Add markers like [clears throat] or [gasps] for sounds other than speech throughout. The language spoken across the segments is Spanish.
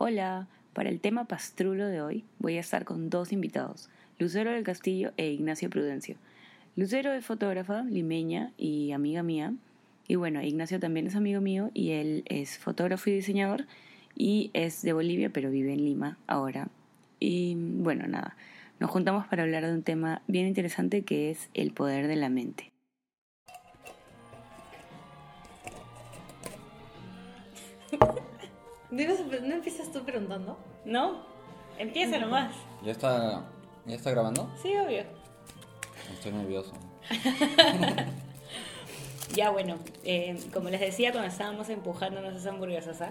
Hola, para el tema pastrulo de hoy voy a estar con dos invitados, Lucero del Castillo e Ignacio Prudencio. Lucero es fotógrafa, limeña y amiga mía. Y bueno, Ignacio también es amigo mío y él es fotógrafo y diseñador y es de Bolivia pero vive en Lima ahora. Y bueno, nada, nos juntamos para hablar de un tema bien interesante que es el poder de la mente. ¿No empiezas tú preguntando? No, empieza nomás. ¿Ya está, ¿Ya está grabando? Sí, obvio. Estoy nervioso. [laughs] ya bueno, eh, como les decía cuando estábamos empujándonos esa hamburguesas,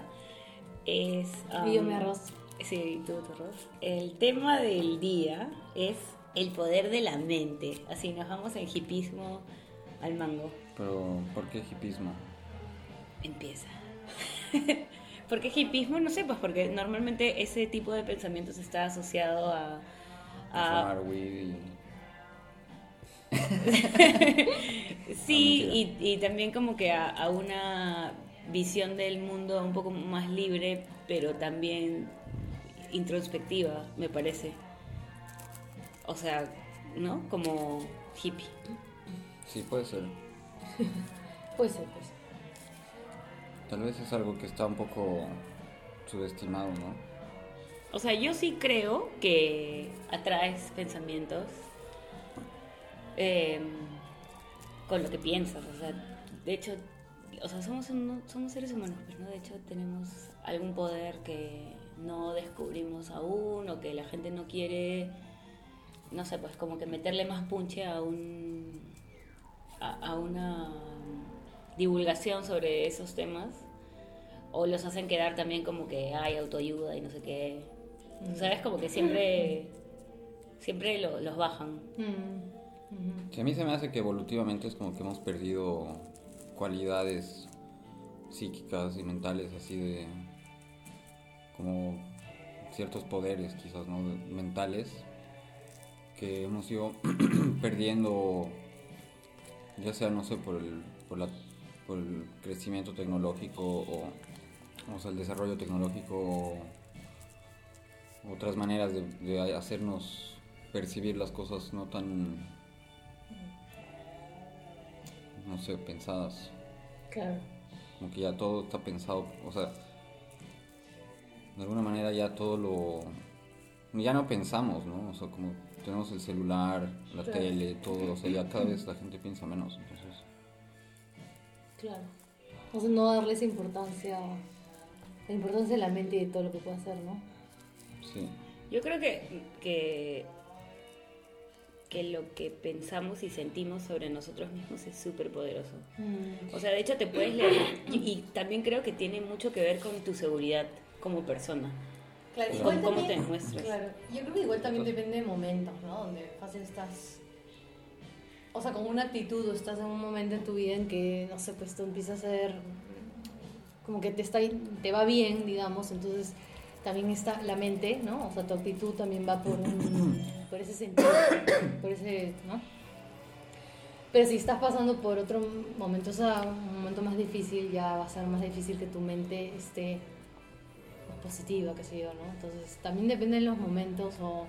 es... y yo me arroz. Sí, tú tu arroz. El tema del día es el poder de la mente. Así nos vamos en hipismo al mango. Pero, ¿por qué hipismo? Empieza. [laughs] ¿Por qué hipismo? No sé, pues porque normalmente ese tipo de pensamientos está asociado a... a... [laughs] sí, y, también como que a, una visión del mundo un poco más libre, pero también introspectiva, me parece. O sea, ¿no? Como hippie. Sí, puede ser. [laughs] puede ser, pues. Tal vez es algo que está un poco subestimado, ¿no? O sea, yo sí creo que atraes pensamientos em, con lo que piensas. O sea, de hecho, o sea, somos, somos seres humanos, pues, ¿no? De hecho, tenemos algún poder que no descubrimos aún o que la gente no quiere, no sé, pues como que meterle más punche a un a, una divulgación sobre esos temas o los hacen quedar también como que hay autoayuda y no sé qué. ¿Sabes? Como que siempre [laughs] siempre los bajan. a mí se me hace que evolutivamente es como que hemos perdido cualidades psíquicas y mentales así de como ciertos poderes quizás no mentales que hemos ido [clears throat] perdiendo ya sea no sé por el por, la, por el crecimiento tecnológico o, o sea, el desarrollo tecnológico o otras maneras de, de hacernos percibir las cosas no tan no sé pensadas. Claro. Como que ya todo está pensado o sea de alguna manera ya todo lo... Ya no pensamos, ¿no? O sea, como tenemos el celular, la tele, todo, o sea, ya cada vez la [clears throat] gente piensa menos, entonces... Claro. O sea, no darles importancia, la importancia de la mente y de todo lo que puede hacer, ¿no? Sí. Yo creo que, que, que lo que pensamos y sentimos sobre nosotros mismos es súper poderoso. Mm. O sea, de hecho te puedes leer y también creo que tiene mucho que ver con tu seguridad como persona. Claro, igual ¿Cómo te muestras? Claro, yo creo que igual también depende de momentos, ¿no? Donde fácil estás, o sea, con una actitud o estás en un momento en tu vida en que, no sé, pues tú empiezas a ser, como que te, está, te va bien, digamos, entonces también está la mente, ¿no? O sea, tu actitud también va por, [coughs] por ese sentido, por ese, ¿no? Pero si estás pasando por otro momento, o sea, un momento más difícil, ya va a ser más difícil que tu mente esté positiva, qué sé yo, ¿no? Entonces también depende de los momentos o...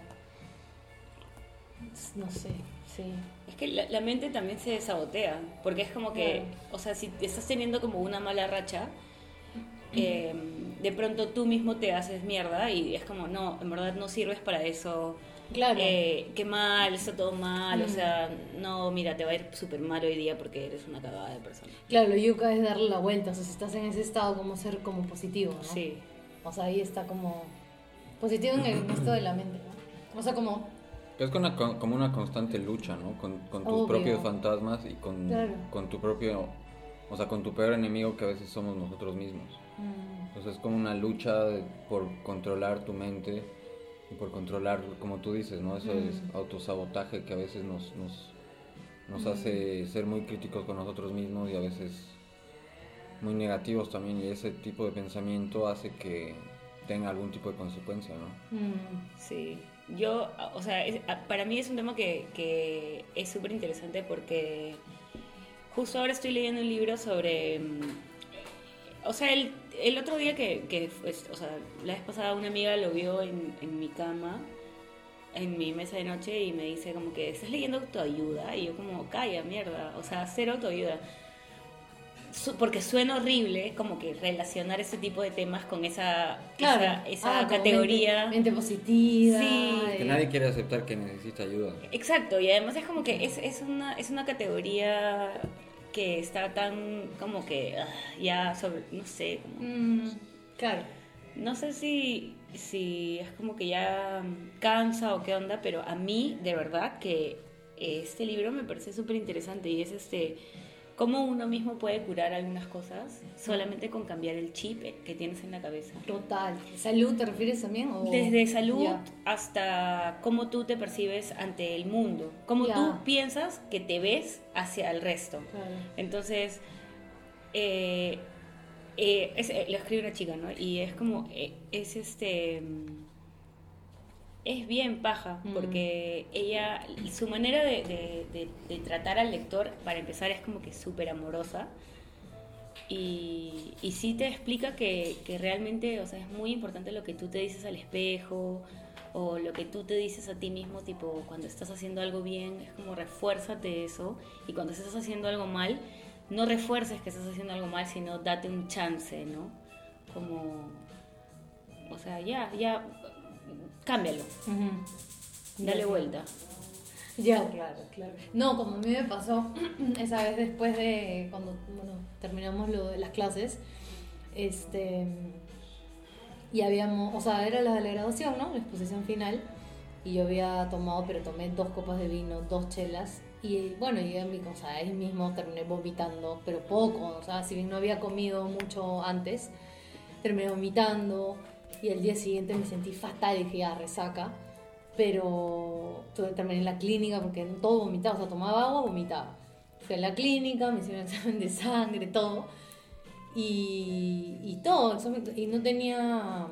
No sé, sí. Es que la, mente también se sabotea, porque es como que, o sea, si estás teniendo como una mala racha, eh, de pronto tú mismo te haces mierda y es como, no, en verdad no sirves para eso. Claro. Eh, qué mal, está todo mal, o sea, no, mira, te va a ir súper mal hoy día porque eres una cagada de persona. Claro, lo yuca es darle la vuelta, o sea, si estás en ese estado, como ser como positivo, ¿no? Sí. O sea, ahí está como positivo en el resto de la mente, ¿no? O sea, como... Es como una, como una constante lucha, ¿no? Con, con tus propios fantasmas y con, con tu propio... O sea, con tu peor enemigo que a veces somos nosotros mismos. Mm. Entonces es como una lucha por controlar tu mente y por controlar, como tú dices, ¿no? Eso es mm. autosabotaje que a veces nos, nos, nos mm. hace ser muy críticos con nosotros mismos y a veces muy negativos también y ese tipo de pensamiento hace que tenga algún tipo de consecuencia, ¿no? Mm, sí, yo, o sea, para mí es un tema que, que es súper interesante porque justo ahora estoy leyendo un libro sobre mm, o sea, el, el otro día que, que o sea, la vez pasada una amiga lo vio en, en mi cama, en mi mesa de noche, y me dice como que, ¿estás leyendo autoayuda? Y yo como, calla, mierda, o sea, cero autoayuda porque suena horrible como que relacionar ese tipo de temas con esa, esa, ah, categoría. Mente, positiva. Que nadie quiere aceptar que necesita ayuda. Exacto, y además es como que es, es, una, es una categoría que está tan como que ah, ya sobre, no sé. Mm, claro. No sé si, si es como que ya cansa o qué onda, pero a mí de verdad que este libro me parece súper interesante y es este cómo uno mismo puede curar algunas cosas solamente con cambiar el chip que tienes en la cabeza. Total. ¿Salud te refieres también? Desde salud hasta cómo tú te percibes ante el mundo, cómo tú piensas que te ves hacia el resto. Entonces, eh, eh, eh, lo escribe una chica, ¿no? Y es como, es este es bien paja, mm. porque ella, su manera de, tratar al lector, para empezar, es como que súper amorosa. Y, y sí te explica que, realmente, o sea, es muy importante lo que tú te dices al espejo, o lo que tú te dices a ti mismo, tipo, cuando estás haciendo algo bien, es como refuérzate eso, y cuando estás haciendo algo mal, no refuerces que estás haciendo algo mal, sino date un chance, ¿no? Como, o sea, ya, ya, cámbialo. Dale vuelta. Ya, claro, claro. No, como a mí me pasó [clears throat] esa vez después de cuando bueno, terminamos lo de las clases, este y habíamos, o sea, era la de la graduación, ¿no? La exposición final. Y yo había tomado, pero tomé dos copas de vino, dos chelas. Y bueno, llegué a mi casa, ahí mismo terminé vomitando, pero poco, o sea, si bien no había comido mucho antes, terminé vomitando y el día siguiente me sentí fatal y dije, ya, resaca. Pero terminé en la clínica porque todo vomitaba, o sea, tomaba agua, vomitaba. Fui a la clínica, me hicieron examen de sangre, todo. Y, y todo, y no tenía,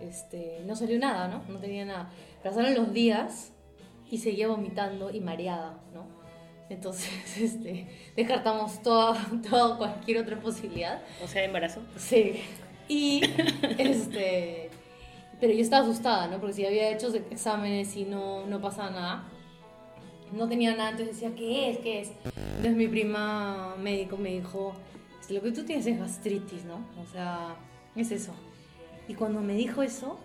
este, no salió nada, ¿no? No tenía nada. Pasaron los días y seguía vomitando y mareada, ¿no? Entonces, [laughs] este, descartamos toda, toda cualquier otra posibilidad. O sea, embarazo. Sí. Y, [laughs] este, pero yo estaba asustada, ¿no? Porque si había hecho exámenes y no, no pasaba nada, no tenía nada, entonces decía, ¿qué es? ¿Qué es? Entonces mi prima médico me dijo, lo que tú tienes es gastritis, ¿no? O sea, es eso. Y cuando me dijo eso,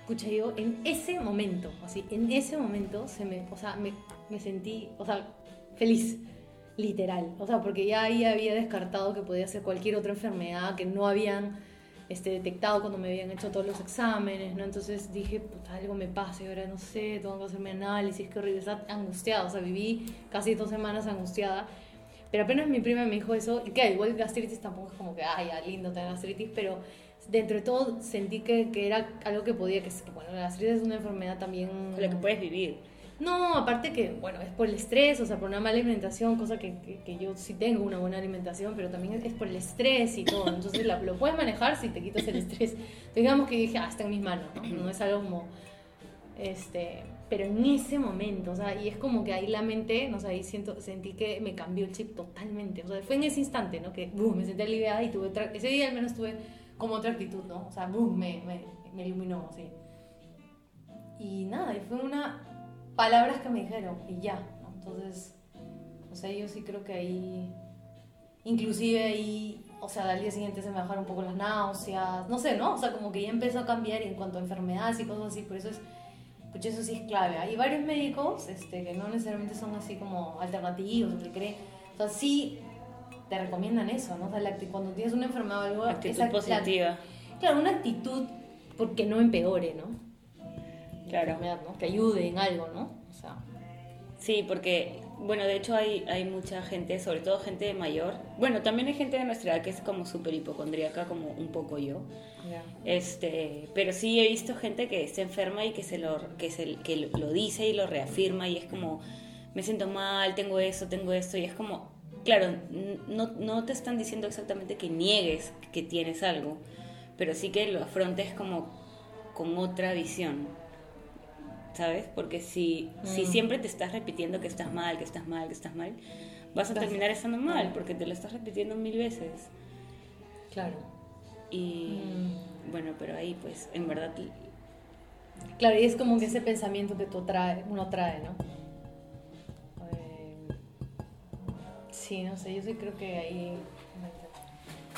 escucha yo, en ese momento, así, en ese momento, se me, o sea, me, me sentí, o sea, feliz literal. O sea, porque ya ahí había descartado que podía ser cualquier otra enfermedad, que no habían este, detectado cuando me habían hecho todos los exámenes, ¿no? Entonces dije, puta, algo me pasa y ahora no sé, tengo que hacerme análisis, qué horrible, estaba angustiada, o sea, viví casi dos semanas angustiada. Pero apenas mi prima me dijo eso, y que igual gastritis tampoco es como que, ay, ya, lindo tener gastritis, pero dentro de todo sentí que, que era algo que podía, que, bueno, la gastritis es una enfermedad también... Con la que puedes vivir no, aparte que, bueno, es por el estrés, o sea, por una mala alimentación, cosa que, que, yo sí tengo una buena alimentación, pero también es por el estrés y todo. Entonces lo puedes manejar si te quitas el estrés. Digamos que dije, ah, está en mis manos, ¿no? No es algo como, este, pero en ese momento, o sea, y es como que ahí la mente, no sé, ahí siento, sentí que me cambió el chip totalmente. O sea, fue en ese instante, ¿no? Que, boom, me sentí aliviada y tuve, ese día al menos tuve como otra actitud, ¿no? O sea, boom, me, me, me iluminó, así. Y nada, y fue una palabras que me dijeron y ya. Entonces, o sea, yo sí creo que ahí, inclusive ahí, o sea, al día siguiente se me bajaron un poco las náuseas, no sé, ¿no? O sea, como que ya empezó a cambiar en cuanto a enfermedades y cosas así, por eso es, pues eso sí es clave. Hay varios médicos este, que no necesariamente son así como alternativos, que creen, o sea, sí te recomiendan eso, ¿no? O sea, cuando tienes una enfermedad o algo... Actitud positiva. claro, una actitud porque no empeore, ¿no? Claro. que ayude en algo, ¿no? O sea. Sí, porque, bueno, de hecho hay, hay mucha gente, sobre todo gente mayor. Bueno, también hay gente de nuestra edad que es como súper hipocondríaca, como un poco yo. Este, pero sí he visto gente que se enferma y que, se lo, que, se, que lo dice y lo reafirma y es como, me siento mal, tengo eso, tengo esto, y es como, claro, no, no te están diciendo exactamente que niegues que tienes algo, pero sí que lo afrontes como con otra visión. ¿Sabes? Porque si, si mm. siempre te estás repitiendo que estás mal, que estás mal, que estás mal, vas a terminar estando mal, porque te lo estás repitiendo mil veces. Claro. Y mm. bueno, pero ahí pues en verdad... Claro, y es como que ese pensamiento que tú trae, uno trae, ¿no? Eh, sí, no sé, yo sí creo que ahí...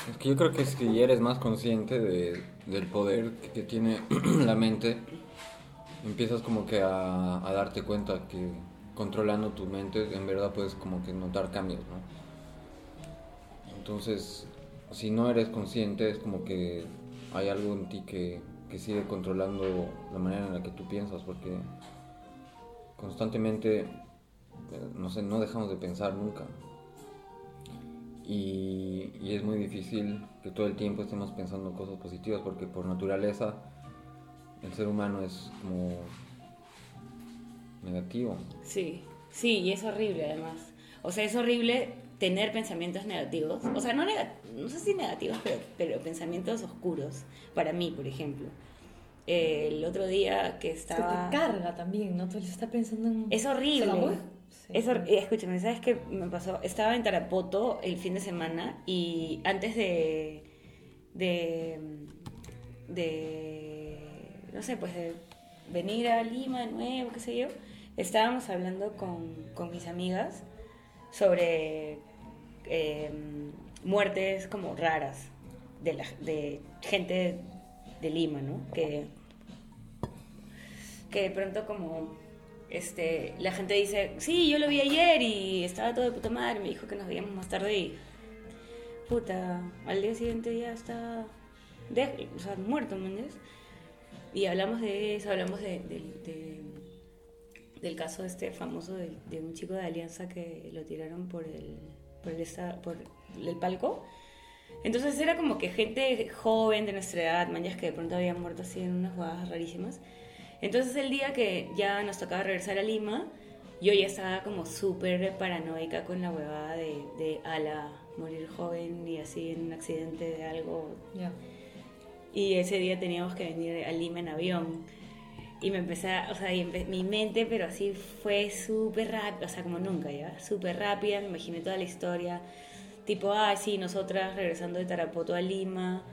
Es que yo creo que si eres más consciente de, del poder que, tiene [clears throat] la mente, empiezas como que a, darte cuenta que controlando tu mente en verdad puedes como que notar cambios, ¿no? Entonces, si no eres consciente, es como que hay algo en ti que, sigue controlando la manera en la que tú piensas, porque constantemente, eh, no sé, no dejamos de pensar nunca. Y, y, es muy difícil que todo el tiempo estemos pensando cosas positivas, porque por naturaleza el ser humano es como negativo. Sí, sí, y es horrible además. O sea, es horrible tener pensamientos negativos, o sea, no, no sé si negativos, pero, pero, pensamientos oscuros, para mí, por ejemplo. el otro día que estaba... Se te carga también, ¿no? Tú estás pensando en... Es horrible. Es Escúchame, ¿sabes qué me pasó? Estaba en Tarapoto el fin de semana y antes de... de... de... no sé, pues de venir a Lima de nuevo, qué sé yo, estábamos hablando con, con mis amigas sobre Em, muertes como raras de, la, de gente de Lima, ¿no? Que, que de pronto como este, la gente dice, sí, yo lo vi ayer y estaba todo de puta madre, me dijo que nos veíamos más tarde y puta, al día siguiente ya está o sea, muerto, ¿me? Y hablamos de eso, hablamos de, del caso este famoso de, de, un chico de Alianza que lo tiraron por el por el, por el palco. Entonces era como que gente joven de nuestra edad, mañas que de pronto habían muerto así en unas jugadas rarísimas. Entonces el día que ya nos tocaba regresar a Lima, yo ya estaba como súper paranoica con la huevada de, de ala, morir joven y así en un accidente de algo. Y ese día teníamos que venir a Lima en avión y me empecé, o sea, mi mente, pero así fue súper rápida, o sea, como nunca, ¿ya? Súper rápida, me imaginé toda la historia, tipo, ah, sí, nosotras regresando de Tarapoto a Lima,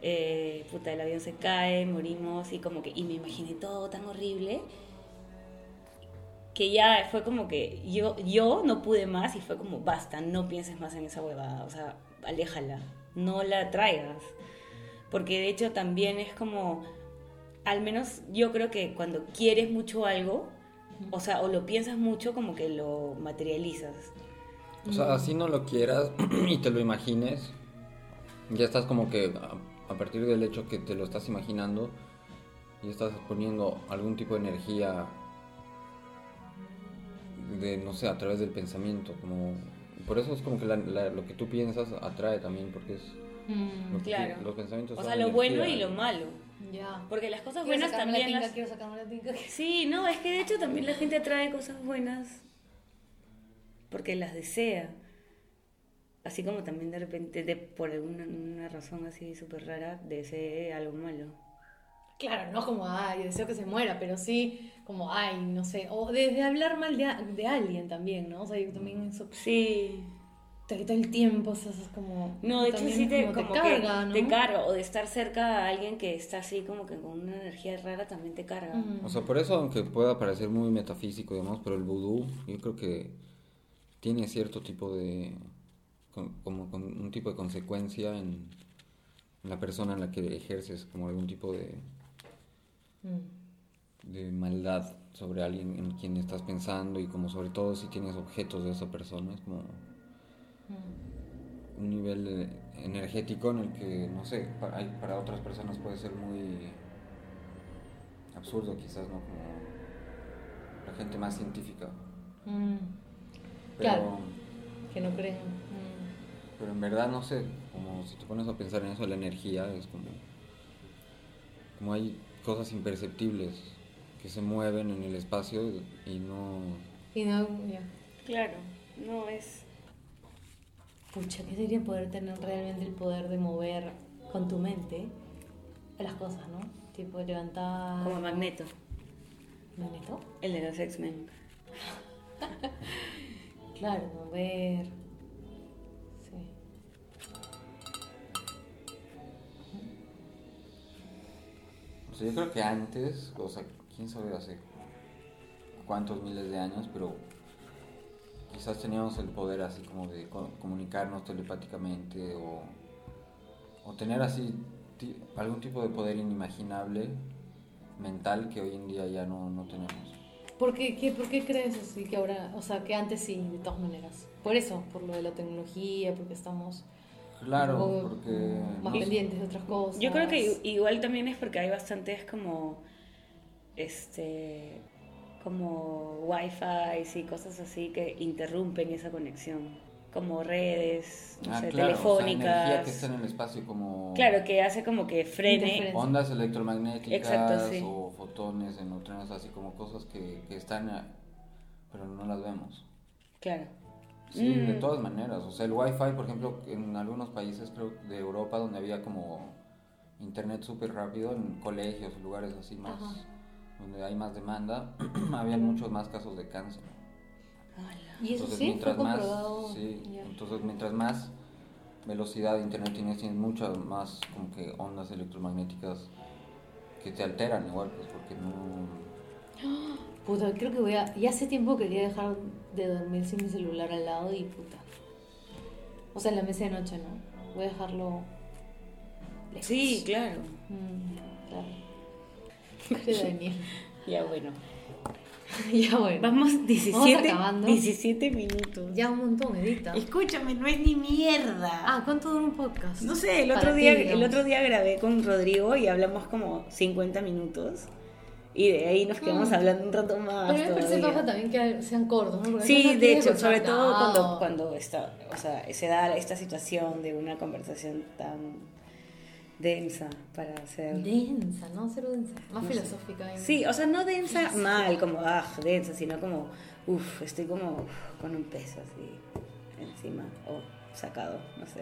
eh, puta, el avión se cae, morimos, y como que, y me imaginé todo tan horrible, que ya fue como que yo, yo no pude más y fue como, basta, no pienses más en esa huevada, o sea, aléjala, no la traigas, porque de hecho también es como al menos yo creo que cuando quieres mucho algo, o sea, o lo piensas mucho, como que lo materializas. O sea, así no lo quieras [clears throat] y te lo imagines, ya estás como que a, partir del hecho que te lo estás imaginando, y estás poniendo algún tipo de energía de, no sé, a través del pensamiento, como... Por eso es como que lo que tú piensas atrae también, porque es... Mm, claro. los pensamientos... O sea, lo bueno y lo malo. Porque las cosas buenas también. La Quiero sacarme la tinca. [laughs] Sí, no, es que de hecho también la gente atrae cosas buenas porque las desea. Así como también de repente, de, por alguna razón así súper rara, desee algo malo. Claro, no como, ay, deseo que se muera, pero sí como, ay, no sé, o desde hablar mal de, de alguien también, ¿no? O sea, también eso. Sí te quita el tiempo, o sea, es como... No, de hecho sí te, como te carga, ¿no? Te carga, o de estar cerca a alguien que está así como que con una energía rara también te carga. O sea, por eso, aunque pueda parecer muy metafísico y demás, pero el vudú yo creo que tiene cierto tipo de... como con un tipo de consecuencia en, la persona en la que ejerces como algún tipo de... Mm. de maldad sobre alguien en quien estás pensando y como sobre todo si tienes objetos de esa persona, es como un nivel energético en el que, no sé, para, para otras personas puede ser muy absurdo quizás, ¿no? Como la gente más científica. Mm. claro, que no creen. Mm. Pero en verdad, no sé, como si te pones a pensar en eso, la energía es como, como hay cosas imperceptibles que se mueven en el espacio y no... Y no, ya. Claro, no es pucha, qué sería poder tener realmente el poder de mover con tu mente las cosas, ¿no? Tipo levantar... Como Magneto. ¿Magneto? El de los X-Men. [laughs] claro, mover... Sí. O sea, yo creo que antes, o sea, quién sabe hace cuántos miles de años, pero quizás teníamos el poder así como de comunicarnos telepáticamente o, o tener así algún tipo de poder inimaginable mental que hoy en día ya no, no tenemos. ¿Por qué, qué, ¿Por qué crees así que ahora, o sea, que antes sí, de todas maneras? Por eso, por lo de la tecnología, porque estamos Claro, porque... Más pendientes de otras cosas. Yo creo que igual también es porque hay bastantes como... Este... Como wifi y cosas así que interrumpen esa conexión. Como redes, no ah, sé, telefónicas. que está en el espacio como... Claro, que hace como que frene... Ondas electromagnéticas o fotones en neutrones, así como cosas que, que están... Pero no las vemos. Claro. Sí, de mm. todas maneras. O sea, el Wi-Fi, por ejemplo, en algunos países creo de Europa donde había como internet súper rápido, en colegios, lugares así más, donde hay más demanda, [clears throat] había muchos más casos de cáncer. Y eso entonces, sí, mientras más, sí, entonces mientras más velocidad de internet tienes, tienes muchas más como que ondas electromagnéticas que te alteran igual, pues porque no... [gasps] Puta, creo que voy a... Ya hace tiempo quería dejar de dormir sin mi celular al lado y puta. O sea, en la mesa de noche, ¿no? Voy a dejarlo... Sí, claro. Mm, claro. Daniel. ya bueno. [laughs] ya bueno. Vamos 17, 17 minutos. Ya un montón, edita. Escúchame, no es ni mierda. Ah, ¿cuánto dura un podcast? No sé, el otro, día, el otro día grabé con Rodrigo y hablamos como 50 minutos. Y de ahí nos quedamos mm. hablando un rato más. Pero me parece baja también que sean cortos, ¿no? sí, de hecho, sobre todo cuando, cuando está, o sea, se da esta situación de una conversación tan densa para hacer... Densa, ¿no? Cero densa. Más filosófica. Sí, o sea, no densa mal, como, ah, densa, sino como, uff, estoy como con un peso así encima, o sacado, no sé.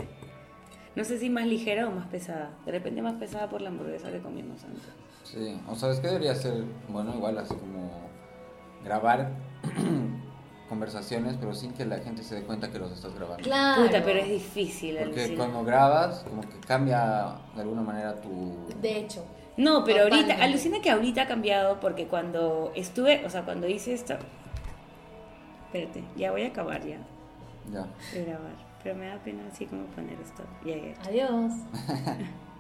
No sé si más ligera o más pesada. De repente más pesada por la hamburguesa que comimos antes. Sí, o sabes que debería ser, bueno, igual así como grabar [clears throat] conversaciones, pero sin que la gente se dé cuenta que los estás grabando. Claro. Puta, pero es difícil. Porque cuando grabas, como que cambia de alguna manera tu... De hecho. No, pero ahorita, alucina que ahorita ha cambiado porque cuando estuve, o sea, cuando hice esto... Espérate, ya voy a acabar ya. Ya. De grabar. Pero me da pena así como poner esto. Adiós. [laughs]